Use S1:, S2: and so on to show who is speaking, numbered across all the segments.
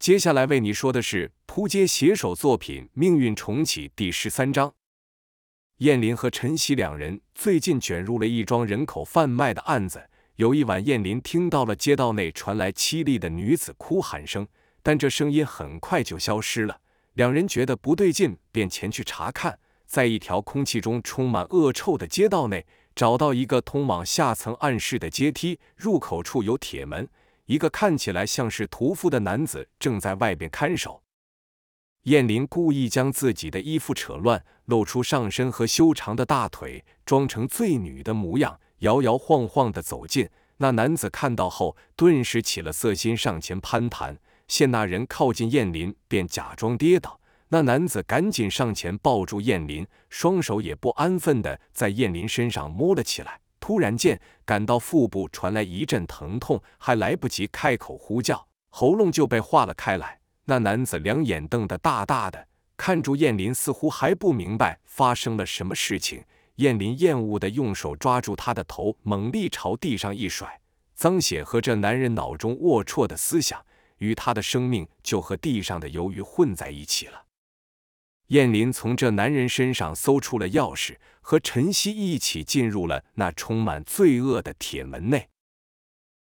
S1: 接下来为你说的是扑街写手作品《命运重启》第十三章。燕林和陈曦两人最近卷入了一桩人口贩卖的案子。有一晚，燕林听到了街道内传来凄厉的女子哭喊声，但这声音很快就消失了。两人觉得不对劲，便前去查看。在一条空气中充满恶臭的街道内，找到一个通往下层暗室的阶梯，入口处有铁门。一个看起来像是屠夫的男子正在外边看守。燕林故意将自己的衣服扯乱，露出上身和修长的大腿，装成醉女的模样，摇摇晃晃地走近。那男子看到后，顿时起了色心，上前攀谈。见那人靠近燕林，便假装跌倒。那男子赶紧上前抱住燕林，双手也不安分地在燕林身上摸了起来。突然间，感到腹部传来一阵疼痛，还来不及开口呼叫，喉咙就被化了开来。那男子两眼瞪得大大的，看住燕林，似乎还不明白发生了什么事情。燕林厌恶地用手抓住他的头，猛力朝地上一甩。脏血和这男人脑中龌龊的思想，与他的生命就和地上的鱿鱼混在一起了。燕林从这男人身上搜出了钥匙，和陈曦一起进入了那充满罪恶的铁门内。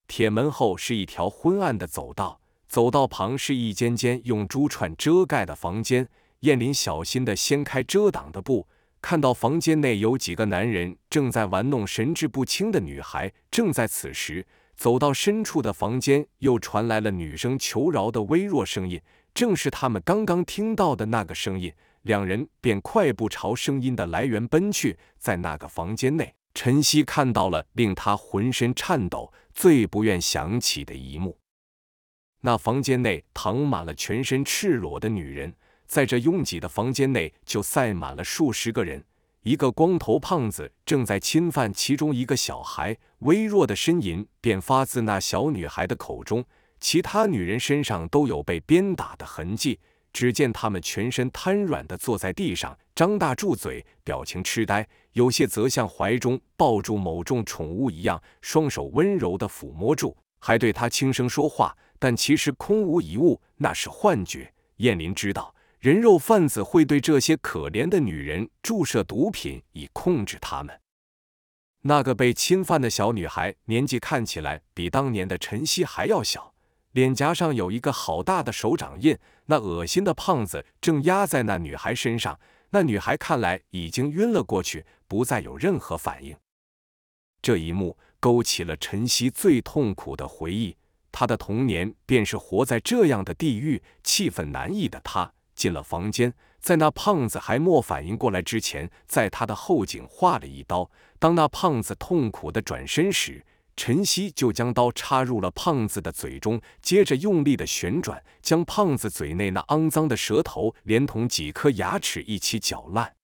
S1: 铁门后是一条昏暗的走道，走道旁是一间间用珠串遮盖的房间。燕林小心地掀开遮挡的布，看到房间内有几个男人正在玩弄神志不清的女孩。正在此时，走到深处的房间又传来了女生求饶的微弱声音，正是他们刚刚听到的那个声音。两人便快步朝声音的来源奔去。在那个房间内，陈曦看到了令他浑身颤抖、最不愿想起的一幕。那房间内躺满了全身赤裸的女人，在这拥挤的房间内就塞满了数十个人。一个光头胖子正在侵犯其中一个小孩，微弱的呻吟便发自那小女孩的口中。其他女人身上都有被鞭打的痕迹。只见他们全身瘫软地坐在地上，张大住嘴，表情痴呆；有些则像怀中抱住某种宠物一样，双手温柔地抚摸住，还对他轻声说话，但其实空无一物，那是幻觉。燕林知道，人肉贩子会对这些可怜的女人注射毒品以控制她们。那个被侵犯的小女孩年纪看起来比当年的陈曦还要小。脸颊上有一个好大的手掌印，那恶心的胖子正压在那女孩身上。那女孩看来已经晕了过去，不再有任何反应。这一幕勾起了陈曦最痛苦的回忆，他的童年便是活在这样的地狱。气愤难抑的他进了房间，在那胖子还没反应过来之前，在他的后颈划了一刀。当那胖子痛苦的转身时，陈曦就将刀插入了胖子的嘴中，接着用力的旋转，将胖子嘴内那肮脏的舌头连同几颗牙齿一起搅烂。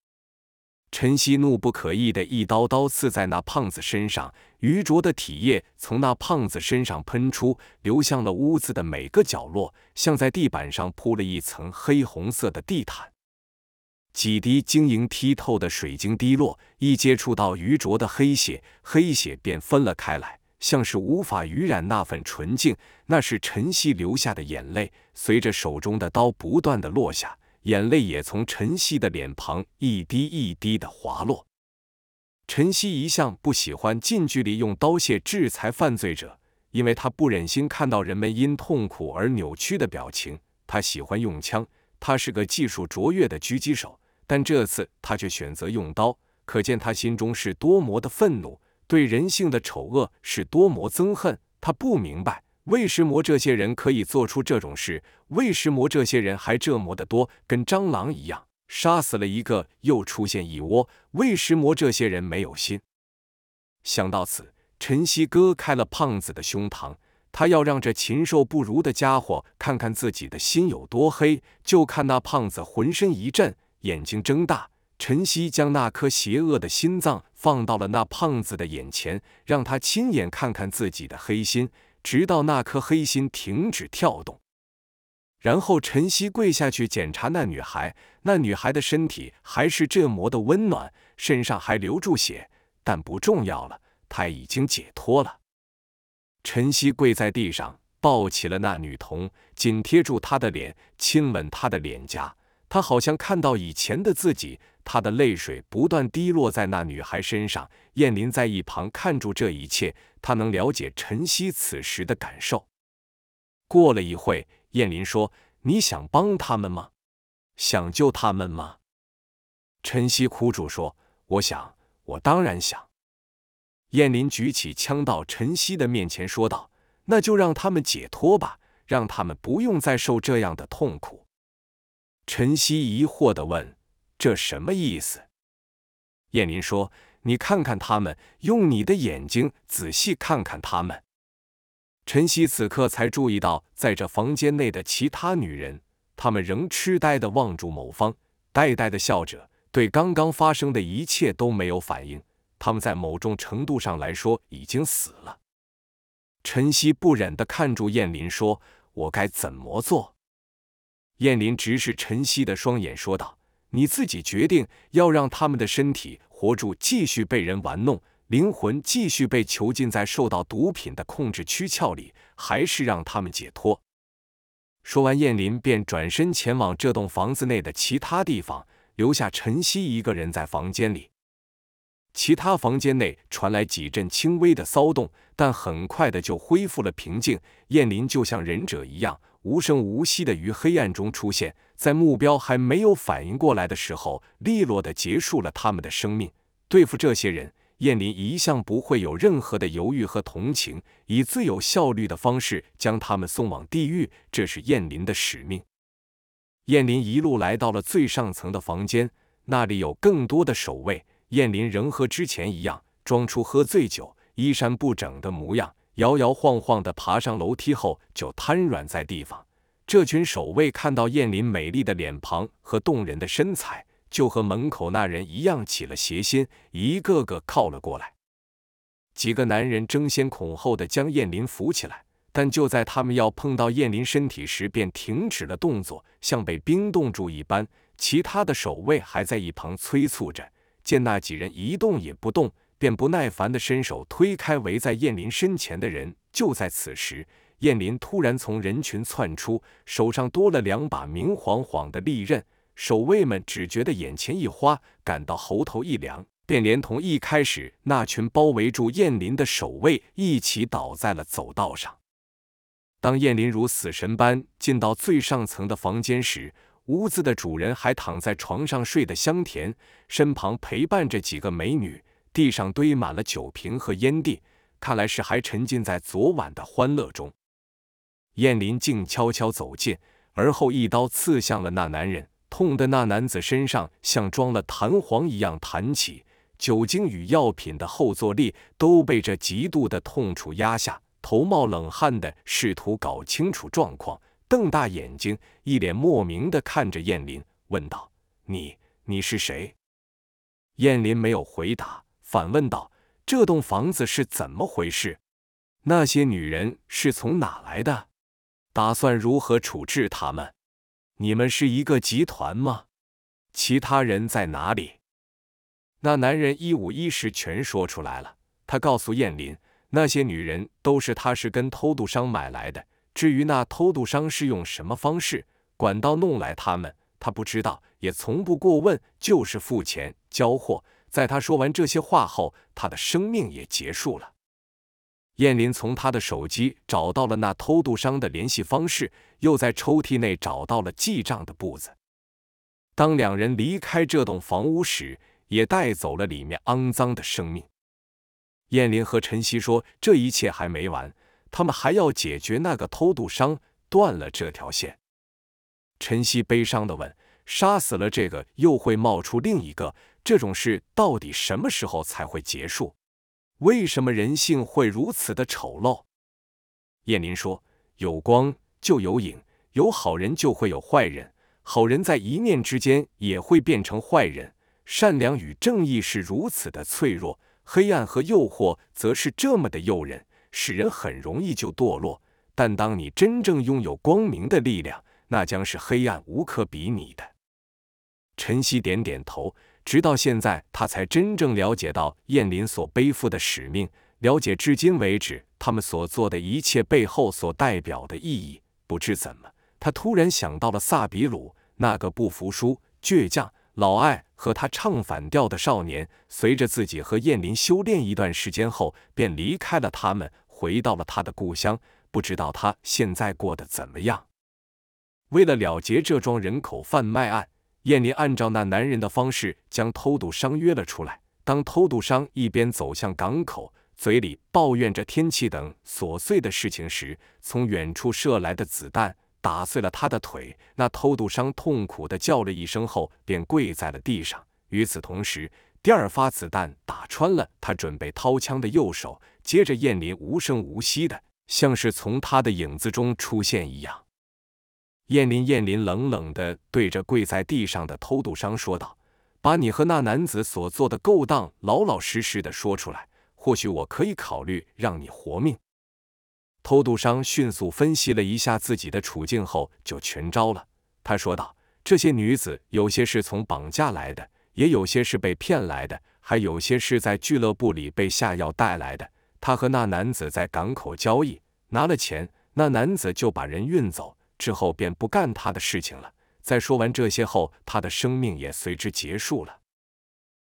S1: 陈曦怒不可遏的一刀刀刺在那胖子身上，愚拙的体液从那胖子身上喷出，流向了屋子的每个角落，像在地板上铺了一层黑红色的地毯。几滴晶莹剔透的水晶滴落，一接触到愚拙的黑血，黑血便分了开来。像是无法晕染那份纯净，那是晨曦流下的眼泪。随着手中的刀不断的落下，眼泪也从晨曦的脸庞一滴一滴的滑落。晨曦一向不喜欢近距离用刀械制裁犯罪者，因为他不忍心看到人们因痛苦而扭曲的表情。他喜欢用枪，他是个技术卓越的狙击手，但这次他却选择用刀，可见他心中是多么的愤怒。对人性的丑恶是多么憎恨，他不明白为什么这些人可以做出这种事，为什么这些人还这么的多，跟蟑螂一样，杀死了一个又出现一窝，为什么这些人没有心？想到此，陈曦割开了胖子的胸膛，他要让这禽兽不如的家伙看看自己的心有多黑。就看那胖子浑身一震，眼睛睁大。陈曦将那颗邪恶的心脏放到了那胖子的眼前，让他亲眼看看自己的黑心，直到那颗黑心停止跳动。然后陈曦跪下去检查那女孩，那女孩的身体还是这么的温暖，身上还流住血，但不重要了，她已经解脱了。陈曦跪在地上，抱起了那女童，紧贴住她的脸，亲吻她的脸颊。他好像看到以前的自己，他的泪水不断滴落在那女孩身上。燕林在一旁看住这一切，他能了解晨曦此时的感受。过了一会，燕林说：“你想帮他们吗？想救他们吗？”晨曦哭住说：“我想，我当然想。”燕林举起枪到晨曦的面前说道：“那就让他们解脱吧，让他们不用再受这样的痛苦。”陈曦疑惑地问：“这什么意思？”燕林说：“你看看他们，用你的眼睛仔细看看他们。”陈曦此刻才注意到，在这房间内的其他女人，她们仍痴呆地望住某方，呆呆地笑着，对刚刚发生的一切都没有反应。他们在某种程度上来说已经死了。陈曦不忍地看住燕林，说：“我该怎么做？”燕林直视陈曦的双眼，说道：“你自己决定，要让他们的身体活住，继续被人玩弄，灵魂继续被囚禁在受到毒品的控制躯壳里，还是让他们解脱？”说完，燕林便转身前往这栋房子内的其他地方，留下陈曦一个人在房间里。其他房间内传来几阵轻微的骚动，但很快的就恢复了平静。燕林就像忍者一样。无声无息的于黑暗中出现，在目标还没有反应过来的时候，利落的结束了他们的生命。对付这些人，燕林一向不会有任何的犹豫和同情，以最有效率的方式将他们送往地狱，这是燕林的使命。燕林一路来到了最上层的房间，那里有更多的守卫。燕林仍和之前一样，装出喝醉酒、衣衫不整的模样。摇摇晃晃地爬上楼梯后，就瘫软在地方。这群守卫看到燕林美丽的脸庞和动人的身材，就和门口那人一样起了邪心，一个个靠了过来。几个男人争先恐后地将燕林扶起来，但就在他们要碰到燕林身体时，便停止了动作，像被冰冻住一般。其他的守卫还在一旁催促着，见那几人一动也不动。便不耐烦地伸手推开围在燕林身前的人。就在此时，燕林突然从人群窜出，手上多了两把明晃晃的利刃。守卫们只觉得眼前一花，感到喉头一凉，便连同一开始那群包围住燕林的守卫一起倒在了走道上。当燕林如死神般进到最上层的房间时，屋子的主人还躺在床上睡得香甜，身旁陪伴着几个美女。地上堆满了酒瓶和烟蒂，看来是还沉浸在昨晚的欢乐中。燕林静悄悄走近，而后一刀刺向了那男人，痛的那男子身上像装了弹簧一样弹起，酒精与药品的后坐力都被这极度的痛楚压下，头冒冷汗的试图搞清楚状况，瞪大眼睛，一脸莫名的看着燕林，问道：“你，你是谁？”燕林没有回答。反问道：“这栋房子是怎么回事？那些女人是从哪来的？打算如何处置她们？你们是一个集团吗？其他人在哪里？”那男人一五一十全说出来了。他告诉燕林，那些女人都是他是跟偷渡商买来的。至于那偷渡商是用什么方式管道弄来他们，他不知道，也从不过问，就是付钱交货。在他说完这些话后，他的生命也结束了。燕林从他的手机找到了那偷渡商的联系方式，又在抽屉内找到了记账的簿子。当两人离开这栋房屋时，也带走了里面肮脏的生命。燕林和陈曦说：“这一切还没完，他们还要解决那个偷渡商，断了这条线。”陈曦悲伤地问：“杀死了这个，又会冒出另一个？”这种事到底什么时候才会结束？为什么人性会如此的丑陋？燕林说：“有光就有影，有好人就会有坏人，好人在一念之间也会变成坏人。善良与正义是如此的脆弱，黑暗和诱惑则是这么的诱人，使人很容易就堕落。但当你真正拥有光明的力量，那将是黑暗无可比拟的。”晨曦点点头。直到现在，他才真正了解到燕林所背负的使命。了解至今为止他们所做的一切背后所代表的意义。不知怎么，他突然想到了萨比鲁那个不服输、倔强、老爱和他唱反调的少年。随着自己和燕林修炼一段时间后，便离开了他们，回到了他的故乡。不知道他现在过得怎么样。为了了结这桩人口贩卖案，燕林按照那男人的方式将偷渡商约了出来。当偷渡商一边走向港口，嘴里抱怨着天气等琐碎的事情时，从远处射来的子弹打碎了他的腿。那偷渡商痛苦地叫了一声后，便跪在了地上。与此同时，第二发子弹打穿了他准备掏枪的右手。接着，燕林无声无息的。像是从他的影子中出现一样，燕林燕林冷冷地对着跪在地上的偷渡商说道：“把你和那男子所做的勾当老老实实的说出来，或许我可以考虑让你活命。”偷渡商迅速分析了一下自己的处境后，就全招了。他说道：“这些女子有些是从绑架来的，也有些是被骗来的，还有些是在俱乐部里被下药带来的。”他和那男子在港口交易，拿了钱，那男子就把人运走，之后便不干他的事情了。在说完这些后，他的生命也随之结束了。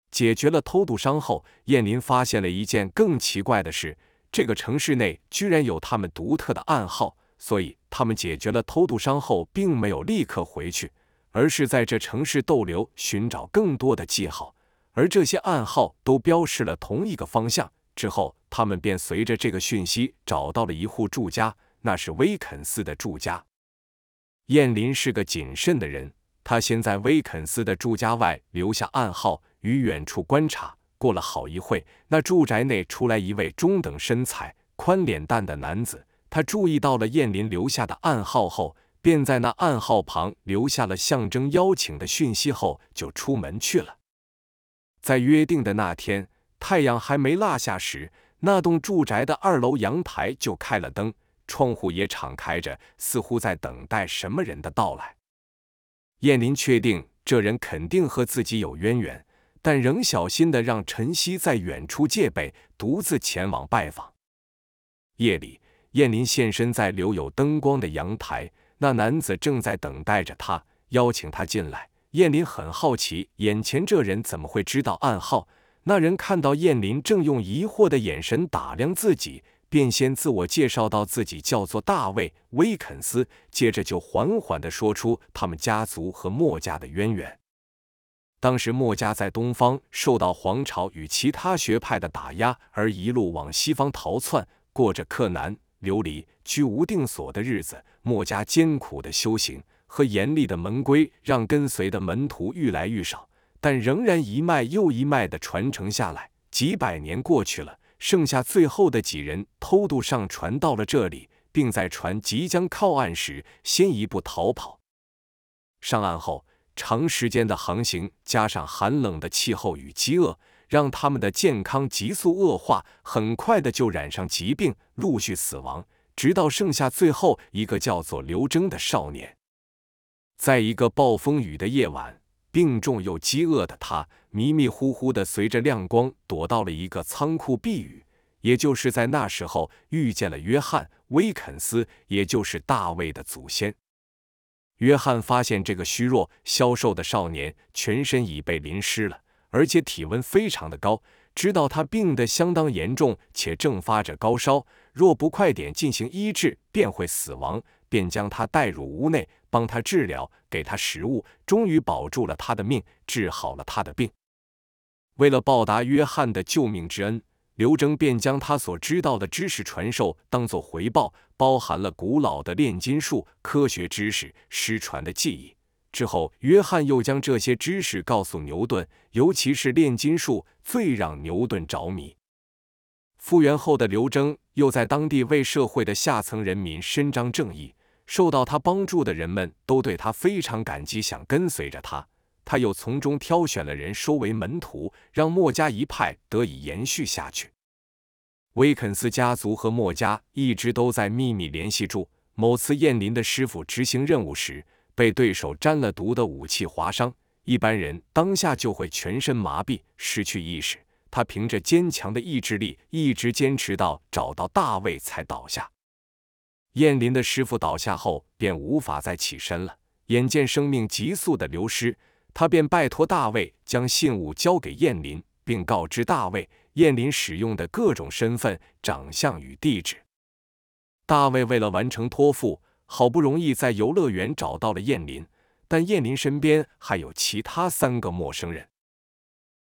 S1: 解决了偷渡商后，燕林发现了一件更奇怪的事：这个城市内居然有他们独特的暗号。所以，他们解决了偷渡商后，并没有立刻回去，而是在这城市逗留，寻找更多的记号。而这些暗号都标示了同一个方向。之后，他们便随着这个讯息找到了一户住家，那是威肯斯的住家。燕林是个谨慎的人，他先在威肯斯的住家外留下暗号，于远处观察。过了好一会，那住宅内出来一位中等身材、宽脸蛋的男子。他注意到了燕林留下的暗号后，便在那暗号旁留下了象征邀请的讯息后，就出门去了。在约定的那天。太阳还没落下时，那栋住宅的二楼阳台就开了灯，窗户也敞开着，似乎在等待什么人的到来。燕林确定这人肯定和自己有渊源，但仍小心的让陈曦在远处戒备，独自前往拜访。夜里，燕林现身在留有灯光的阳台，那男子正在等待着他，邀请他进来。燕林很好奇，眼前这人怎么会知道暗号？那人看到燕林正用疑惑的眼神打量自己，便先自我介绍到自己叫做大卫·威肯斯，接着就缓缓地说出他们家族和墨家的渊源。当时墨家在东方受到皇朝与其他学派的打压，而一路往西方逃窜，过着克难、流离、居无定所的日子。墨家艰苦的修行和严厉的门规，让跟随的门徒愈来愈少。但仍然一脉又一脉的传承下来，几百年过去了，剩下最后的几人偷渡上船到了这里，并在船即将靠岸时先一步逃跑。上岸后，长时间的航行加上寒冷的气候与饥饿，让他们的健康急速恶化，很快的就染上疾病，陆续死亡，直到剩下最后一个叫做刘征的少年。在一个暴风雨的夜晚。病重又饥饿的他，迷迷糊糊的随着亮光躲到了一个仓库避雨。也就是在那时候，遇见了约翰·威肯斯，也就是大卫的祖先。约翰发现这个虚弱消瘦的少年全身已被淋湿了，而且体温非常的高，知道他病得相当严重，且正发着高烧，若不快点进行医治，便会死亡。便将他带入屋内，帮他治疗，给他食物，终于保住了他的命，治好了他的病。为了报答约翰的救命之恩，刘征便将他所知道的知识传授，当作回报，包含了古老的炼金术、科学知识、失传的记忆。之后，约翰又将这些知识告诉牛顿，尤其是炼金术，最让牛顿着迷。复原后的刘征又在当地为社会的下层人民伸张正义。受到他帮助的人们都对他非常感激，想跟随着他。他又从中挑选了人收为门徒，让墨家一派得以延续下去。威肯斯家族和墨家一直都在秘密联系住。某次燕林的师傅执行任务时，被对手沾了毒的武器划伤，一般人当下就会全身麻痹，失去意识。他凭着坚强的意志力，一直坚持到找到大卫才倒下。燕林的师傅倒下后，便无法再起身了。眼见生命急速的流失，他便拜托大卫将信物交给燕林，并告知大卫燕林使用的各种身份、长相与地址。大卫为了完成托付，好不容易在游乐园找到了燕林，但燕林身边还有其他三个陌生人。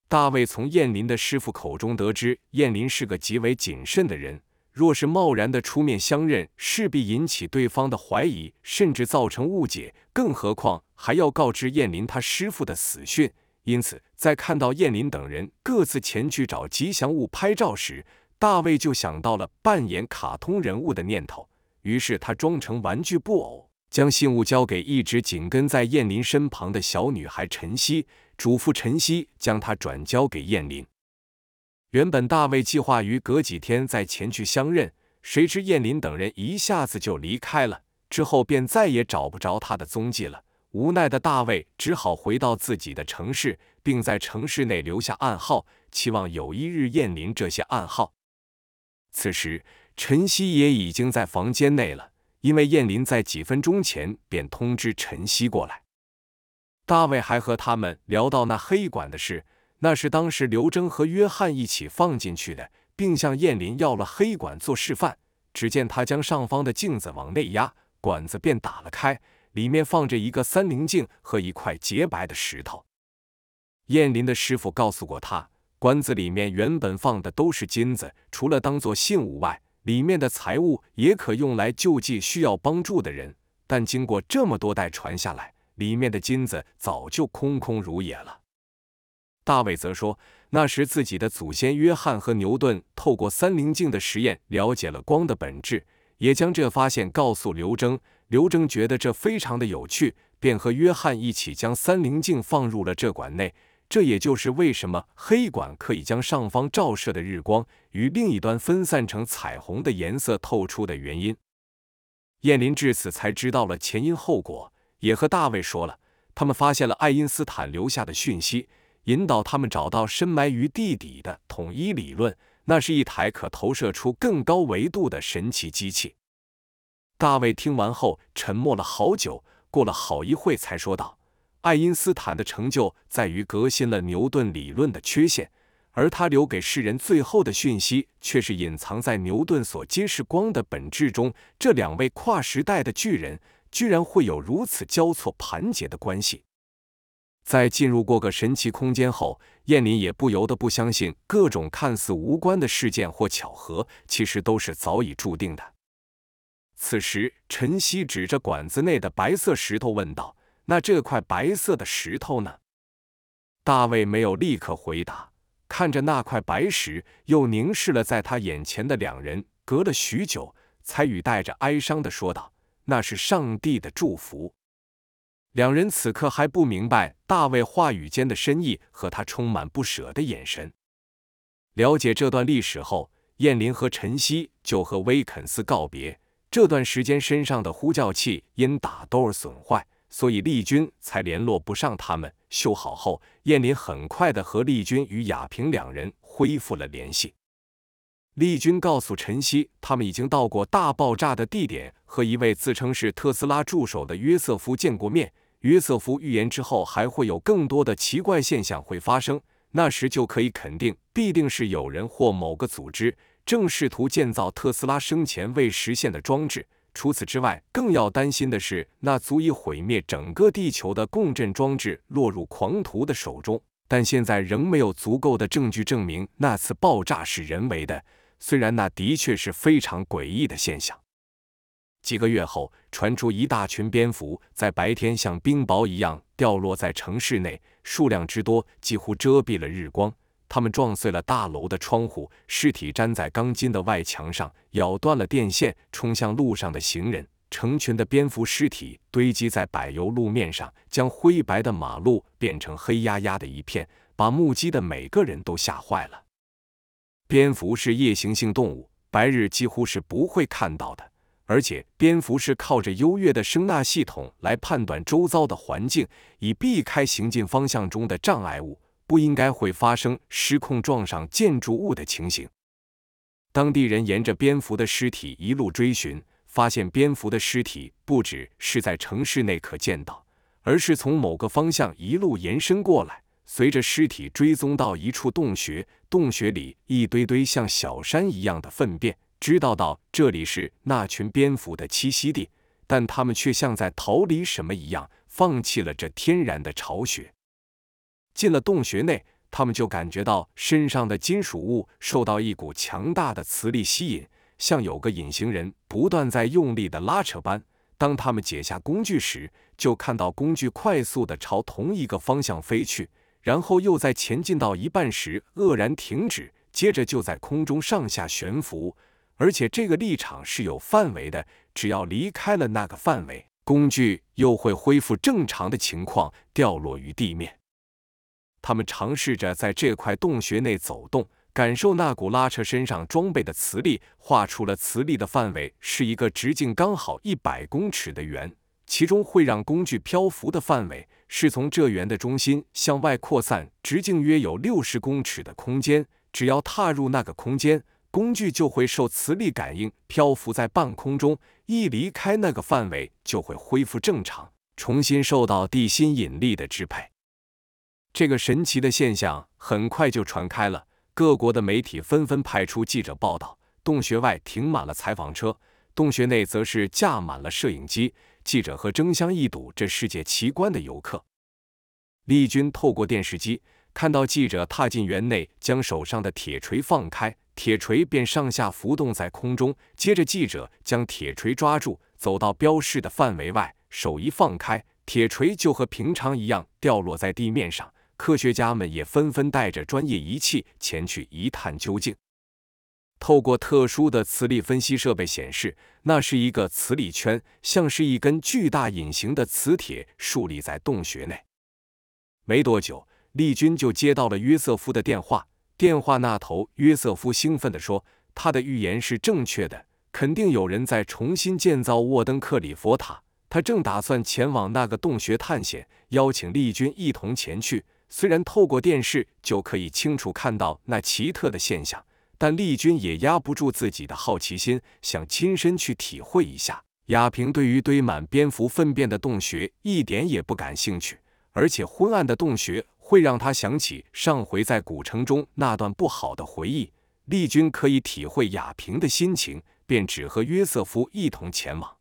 S1: 大卫从燕林的师傅口中得知，燕林是个极为谨慎的人。若是贸然的出面相认，势必引起对方的怀疑，甚至造成误解。更何况还要告知燕林他师傅的死讯。因此，在看到燕林等人各自前去找吉祥物拍照时，大卫就想到了扮演卡通人物的念头。于是，他装成玩具布偶，将信物交给一直紧跟在燕林身旁的小女孩晨曦，嘱咐晨曦将它转交给燕林。原本大卫计划于隔几天再前去相认，谁知燕林等人一下子就离开了，之后便再也找不着他的踪迹了。无奈的大卫只好回到自己的城市，并在城市内留下暗号，期望有一日燕林这些暗号。此时，晨曦也已经在房间内了，因为燕林在几分钟前便通知晨曦过来。大卫还和他们聊到那黑管的事。那是当时刘征和约翰一起放进去的，并向燕林要了黑管做示范。只见他将上方的镜子往内压，管子便打了开，里面放着一个三棱镜和一块洁白的石头。燕林的师傅告诉过他，管子里面原本放的都是金子，除了当做信物外，里面的财物也可用来救济需要帮助的人。但经过这么多代传下来，里面的金子早就空空如也了。大卫则说，那时自己的祖先约翰和牛顿透过三棱镜的实验了解了光的本质，也将这发现告诉刘征。刘征觉得这非常的有趣，便和约翰一起将三棱镜放入了这管内。这也就是为什么黑管可以将上方照射的日光与另一端分散成彩虹的颜色透出的原因。燕林至此才知道了前因后果，也和大卫说了，他们发现了爱因斯坦留下的讯息。引导他们找到深埋于地底的统一理论，那是一台可投射出更高维度的神奇机器。大卫听完后沉默了好久，过了好一会才说道：“爱因斯坦的成就在于革新了牛顿理论的缺陷，而他留给世人最后的讯息却是隐藏在牛顿所揭示光的本质中。这两位跨时代的巨人，居然会有如此交错盘结的关系。”在进入过个神奇空间后，燕林也不由得不相信，各种看似无关的事件或巧合，其实都是早已注定的。此时，晨曦指着管子内的白色石头问道：“那这块白色的石头呢？”大卫没有立刻回答，看着那块白石，又凝视了在他眼前的两人，隔了许久，才语带着哀伤的说道：“那是上帝的祝福。”两人此刻还不明白大卫话语间的深意和他充满不舍的眼神。了解这段历史后，燕林和晨曦就和威肯斯告别。这段时间身上的呼叫器因打斗而损坏，所以丽君才联络不上他们。修好后，燕林很快的和丽君与亚平两人恢复了联系。丽君告诉晨曦，他们已经到过大爆炸的地点，和一位自称是特斯拉助手的约瑟夫见过面。约瑟夫预言之后还会有更多的奇怪现象会发生，那时就可以肯定，必定是有人或某个组织正试图建造特斯拉生前未实现的装置。除此之外，更要担心的是，那足以毁灭整个地球的共振装置落入狂徒的手中。但现在仍没有足够的证据证明那次爆炸是人为的，虽然那的确是非常诡异的现象。几个月后，传出一大群蝙蝠在白天像冰雹一样掉落在城市内，数量之多几乎遮蔽了日光。它们撞碎了大楼的窗户，尸体粘在钢筋的外墙上，咬断了电线，冲向路上的行人。成群的蝙蝠尸体堆积在柏油路面上，将灰白的马路变成黑压压的一片，把目击的每个人都吓坏了。蝙蝠是夜行性动物，白日几乎是不会看到的。而且，蝙蝠是靠着优越的声纳系统来判断周遭的环境，以避开行进方向中的障碍物。不应该会发生失控撞上建筑物的情形。当地人沿着蝙蝠的尸体一路追寻，发现蝙蝠的尸体不只是在城市内可见到，而是从某个方向一路延伸过来，随着尸体追踪到一处洞穴，洞穴里一堆堆像小山一样的粪便，知道到这里是那群蝙蝠的栖息地，但他们却像在逃离什么一样，放弃了这天然的巢穴。进了洞穴内。他们就感觉到身上的金属物受到一股强大的磁力吸引，像有个隐形人不断在用力的拉扯般。当他们解下工具时，就看到工具快速的朝同一个方向飞去，然后又在前进到一半时愕然停止，接着就在空中上下悬浮，而且这个立场是有范围的，只要离开了那个范围，工具又会恢复正常的情况，掉落于地面。他们尝试着在这块洞穴内走动，感受那股拉扯身上装备的磁力。画出了磁力的范围是一个直径刚好一百公尺的圆，其中会让工具漂浮的范围是从这圆的中心向外扩散，直径约有六十公尺的空间。只要踏入那个空间，工具就会受磁力感应，漂浮在半空中；一离开那个范围，就会恢复正常，重新受到地心引力的支配。这个神奇的现象很快就传开了，各国的媒体纷纷派出记者报道。洞穴外停满了采访车，洞穴内则是架满了摄影机、记者和争相一睹这世界奇观的游客。丽君透过电视机看到记者踏进园内，将手上的铁锤放开，铁锤便上下浮动在空中。接着，记者将铁锤抓住，走到标示的范围外，手一放开，铁锤就和平常一样掉落在地面上。科学家们也纷纷带着专业仪器前去一探究竟。透过特殊的磁力分析设备显示，那是一个磁力圈，像是一根巨大隐形的磁铁竖立在洞穴内。没多久，丽君就接到了约瑟夫的电话。电话那头，约瑟夫兴奋地说：“他的预言是正确的，肯定有人在重新建造沃登克里佛塔。他正打算前往那个洞穴探险，邀请丽君一同前去。”虽然透过电视就可以清楚看到那奇特的现象，但丽君也压不住自己的好奇心，想亲身去体会一下。亚平对于堆满蝙蝠粪便的洞穴一点也不感兴趣，而且昏暗的洞穴会让他想起上回在古城中那段不好的回忆。丽君可以体会亚平的心情，便只和约瑟夫一同前往。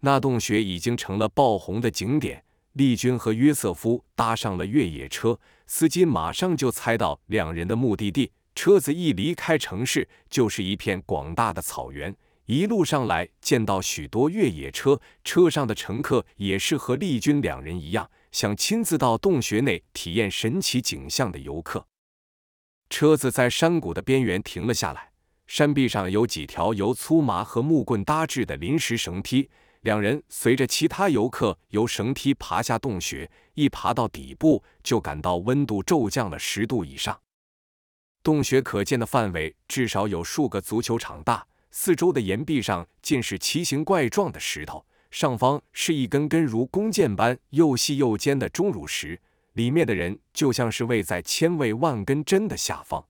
S1: 那洞穴已经成了爆红的景点。丽君和约瑟夫搭上了越野车，司机马上就猜到两人的目的地。车子一离开城市，就是一片广大的草原。一路上来，见到许多越野车，车上的乘客也是和丽君两人一样，想亲自到洞穴内体验神奇景象的游客。车子在山谷的边缘停了下来，山壁上有几条由粗麻和木棍搭制的临时绳梯。两人随着其他游客由绳梯爬下洞穴，一爬到底部，就感到温度骤降了十度以上。洞穴可见的范围至少有数个足球场大，四周的岩壁上尽是奇形怪状的石头，上方是一根根如弓箭般又细又尖的钟乳石，里面的人就像是位在千位万根针的下方。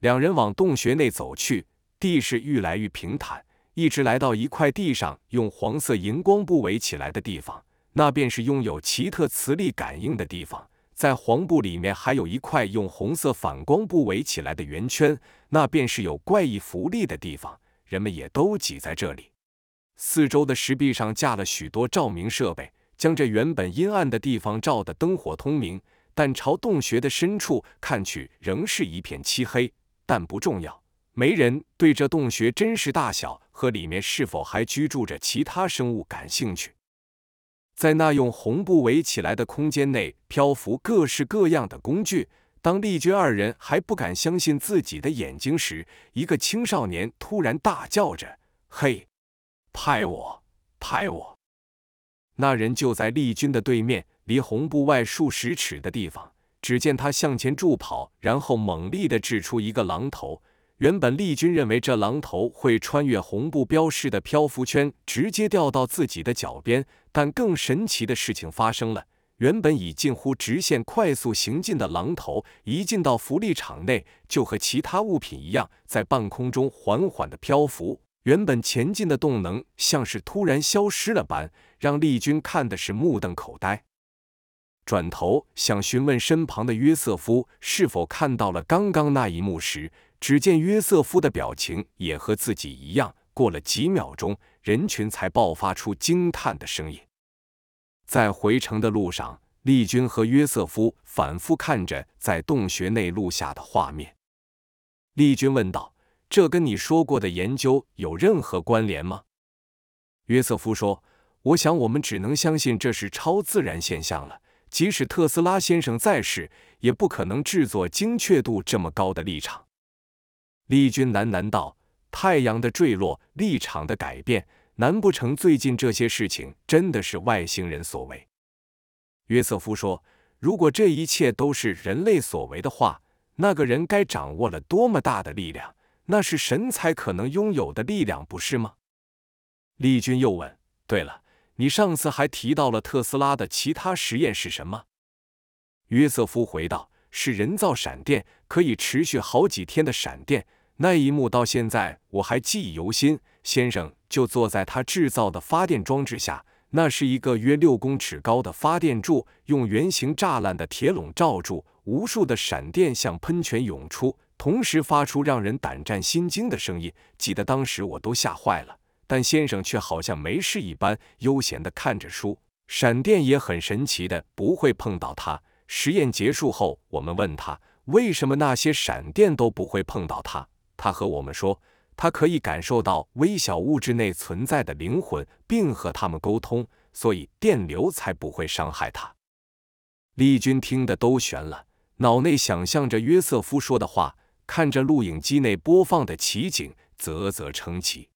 S1: 两人往洞穴内走去，地势愈来愈平坦。一直来到一块地上用黄色荧光布围起来的地方，那便是拥有奇特磁力感应的地方。在黄布里面还有一块用红色反光布围起来的圆圈，那便是有怪异浮力的地方。人们也都挤在这里。四周的石壁上架了许多照明设备，将这原本阴暗的地方照得灯火通明。但朝洞穴的深处看去，仍是一片漆黑。但不重要。没人对这洞穴真实大小和里面是否还居住着其他生物感兴趣。在那用红布围起来的空间内，漂浮各式各样的工具。当丽君二人还不敢相信自己的眼睛时，一个青少年突然大叫着：“嘿，拍我，拍我！”那人就在丽君的对面，离红布外数十尺的地方。只见他向前助跑，然后猛力地掷出一个榔头。原本丽君认为这狼头会穿越红布标示的漂浮圈，直接掉到自己的脚边。但更神奇的事情发生了，原本以近乎直线快速行进的狼头，一进到福利场内，就和其他物品一样，在半空中缓缓的漂浮。原本前进的动能，像是突然消失了般，让丽君看的是目瞪口呆。转头想询问身旁的约瑟夫是否看到了刚刚那一幕时，只见约瑟夫的表情也和自己一样。过了几秒钟，人群才爆发出惊叹的声音。在回程的路上，丽君和约瑟夫反复看着在洞穴内录下的画面。丽君问道：“这跟你说过的研究有任何关联吗？”约瑟夫说：“我想我们只能相信这是超自然现象了。即使特斯拉先生在世，也不可能制作精确度这么高的立场。”丽君喃喃道：“太阳的坠落，立场的改变。”难不成最近这些事情真的是外星人所为？约瑟夫说：“如果这一切都是人类所为的话，那个人该掌握了多么大的力量？那是神才可能拥有的力量，不是吗？”丽君又问：“对了，你上次还提到了特斯拉的其他实验是什么？”约瑟夫回道：“是人造闪电，可以持续好几天的闪电。那一幕到现在我还记忆犹新。”先生就坐在他制造的发电装置下，那是一个约六公尺高的发电柱，用圆形栅栏的铁笼罩住，无数的闪电像喷泉涌出，同时发出让人胆战心惊的声音。记得当时我都吓坏了，但先生却好像没事一般，悠闲地看着书。闪电也很神奇的不会碰到他。实验结束后，我们问他为什么那些闪电都不会碰到他，他和我们说。他可以感受到微小物质内存在的灵魂，并和他们沟通，所以电流才不会伤害他。丽君听得都悬了，脑内想象着约瑟夫说的话，看着录影机内播放的奇景，啧啧称奇。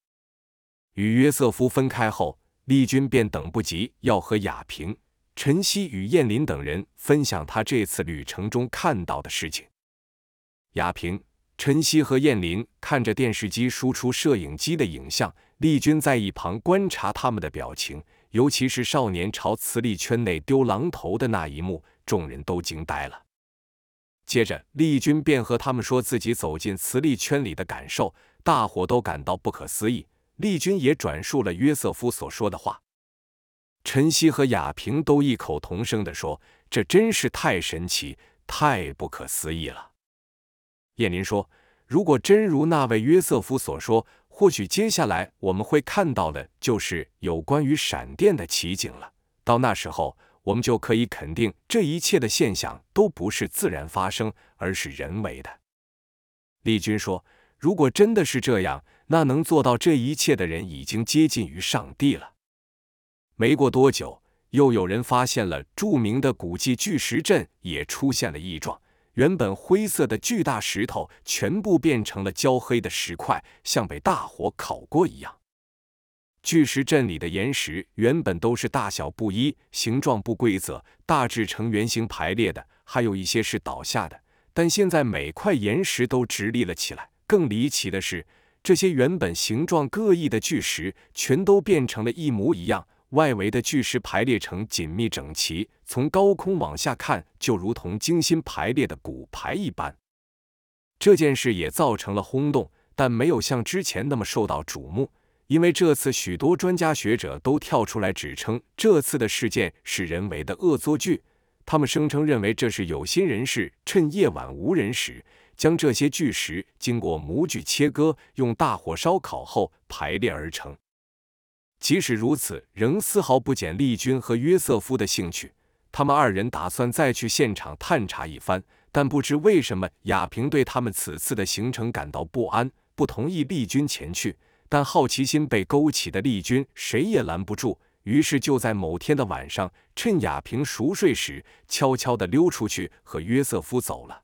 S1: 与约瑟夫分开后，丽君便等不及要和亚平、陈曦与燕林等人分享他这次旅程中看到的事情。亚平。陈曦和燕林看着电视机输出摄影机的影像，丽君在一旁观察他们的表情，尤其是少年朝磁力圈内丢榔头的那一幕，众人都惊呆了。接着，丽君便和他们说自己走进磁力圈里的感受，大伙都感到不可思议。丽君也转述了约瑟夫所说的话，陈曦和雅萍都异口同声地说：“这真是太神奇，太不可思议了。”叶林说：“如果真如那位约瑟夫所说，或许接下来我们会看到的就是有关于闪电的奇景了。到那时候，我们就可以肯定这一切的现象都不是自然发生，而是人为的。”丽君说：“如果真的是这样，那能做到这一切的人已经接近于上帝了。”没过多久，又有人发现了著名的古迹巨石阵也出现了异状。原本灰色的巨大石头全部变成了焦黑的石块，像被大火烤过一样。巨石阵里的岩石原本都是大小不一、形状不规则、大致呈圆形排列的，还有一些是倒下的。但现在每块岩石都直立了起来。更离奇的是，这些原本形状各异的巨石全都变成了一模一样。外围的巨石排列成紧密整齐，从高空往下看，就如同精心排列的骨牌一般。这件事也造成了轰动，但没有像之前那么受到瞩目，因为这次许多专家学者都跳出来指称这次的事件是人为的恶作剧。他们声称认为这是有心人士趁夜晚无人时，将这些巨石经过模具切割，用大火烧烤后排列而成。即使如此，仍丝毫不减丽君和约瑟夫的兴趣。他们二人打算再去现场探查一番，但不知为什么，亚平对他们此次的行程感到不安，不同意丽君前去。但好奇心被勾起的丽君谁也拦不住，于是就在某天的晚上，趁亚平熟睡时，悄悄地溜出去和约瑟夫走了。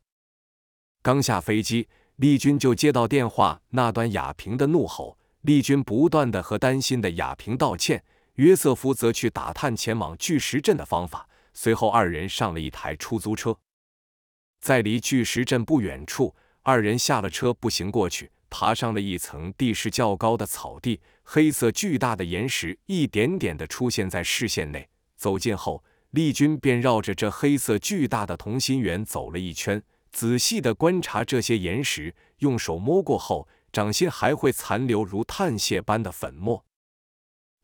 S1: 刚下飞机，丽君就接到电话，那端亚平的怒吼。丽君不断的和担心的亚平道歉，约瑟夫则去打探前往巨石阵的方法。随后，二人上了一台出租车，在离巨石阵不远处，二人下了车，步行过去，爬上了一层地势较高的草地。黑色巨大的岩石一点点的出现在视线内。走近后，丽君便绕着这黑色巨大的同心圆走了一圈，仔细地观察这些岩石，用手摸过后，掌心还会残留如碳屑般的粉末。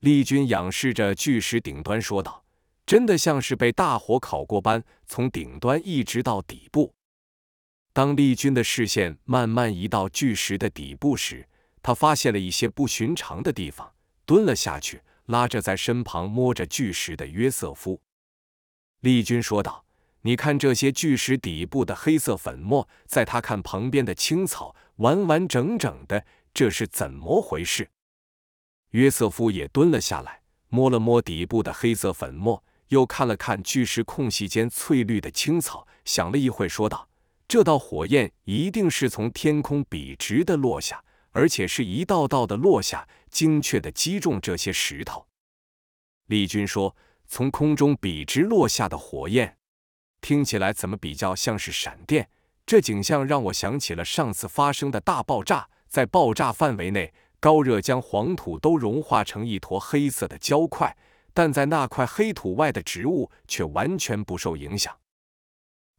S1: 丽君仰视着巨石顶端说道：“真的像是被大火烤过般，从顶端一直到底部。”当丽君的视线慢慢移到巨石的底部时，他发现了一些不寻常的地方，蹲了下去，拉着在身旁摸着巨石的约瑟夫。丽君说道：“你看这些巨石底部的黑色粉末，在他看旁边的青草，完完整整的，这是怎么回事？”约瑟夫也蹲了下来，摸了摸底部的黑色粉末，又看了看巨石空隙间翠绿的青草，想了一会，说道。这道火焰一定是从天空笔直的落下，而且是一道道的落下，精确的击中这些石头。丽君说：“从空中笔直落下的火焰，听起来怎么比较像是闪电？这景象让我想起了上次发生的大爆炸，在爆炸范围内，高热将黄土都融化成一坨黑色的焦块，但在那块黑土外的植物却完全不受影响。”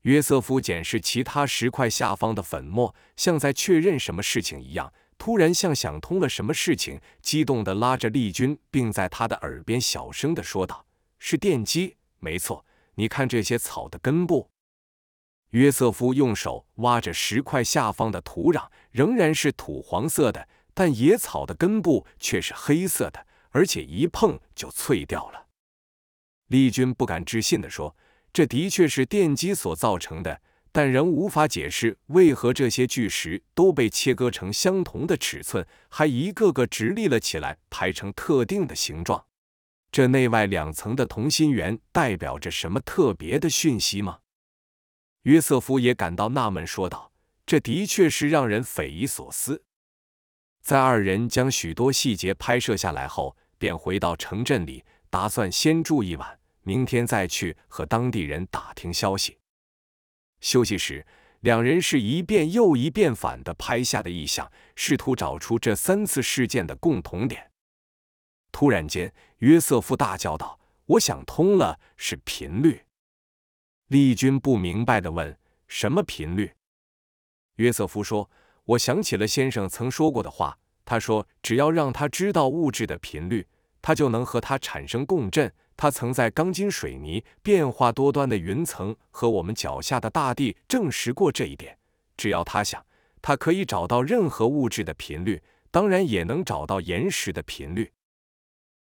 S1: 约瑟夫检视其他石块下方的粉末，像在确认什么事情一样。突然，像想通了什么事情，激动地拉着丽君，并在他的耳边小声地说道：“是电击，没错。你看这些草的根部。”约瑟夫用手挖着石块下方的土壤，仍然是土黄色的，但野草的根部却是黑色的，而且一碰就脆掉了。丽君不敢置信地说。这的确是电击所造成的，但仍无法解释为何这些巨石都被切割成相同的尺寸，还一个个直立了起来，排成特定的形状。这内外两层的同心圆代表着什么特别的讯息吗？约瑟夫也感到纳闷，说道：“这的确是让人匪夷所思。”在二人将许多细节拍摄下来后，便回到城镇里，打算先住一晚。明天再去和当地人打听消息。休息时，两人是一遍又一遍反的拍下的意象，试图找出这三次事件的共同点。突然间，约瑟夫大叫道：“我想通了，是频率。”丽君不明白的问：“什么频率？”约瑟夫说：“我想起了先生曾说过的话，他说只要让他知道物质的频率，他就能和它产生共振。”他曾在钢筋、水泥、变化多端的云层和我们脚下的大地证实过这一点。只要他想，他可以找到任何物质的频率，当然也能找到岩石的频率。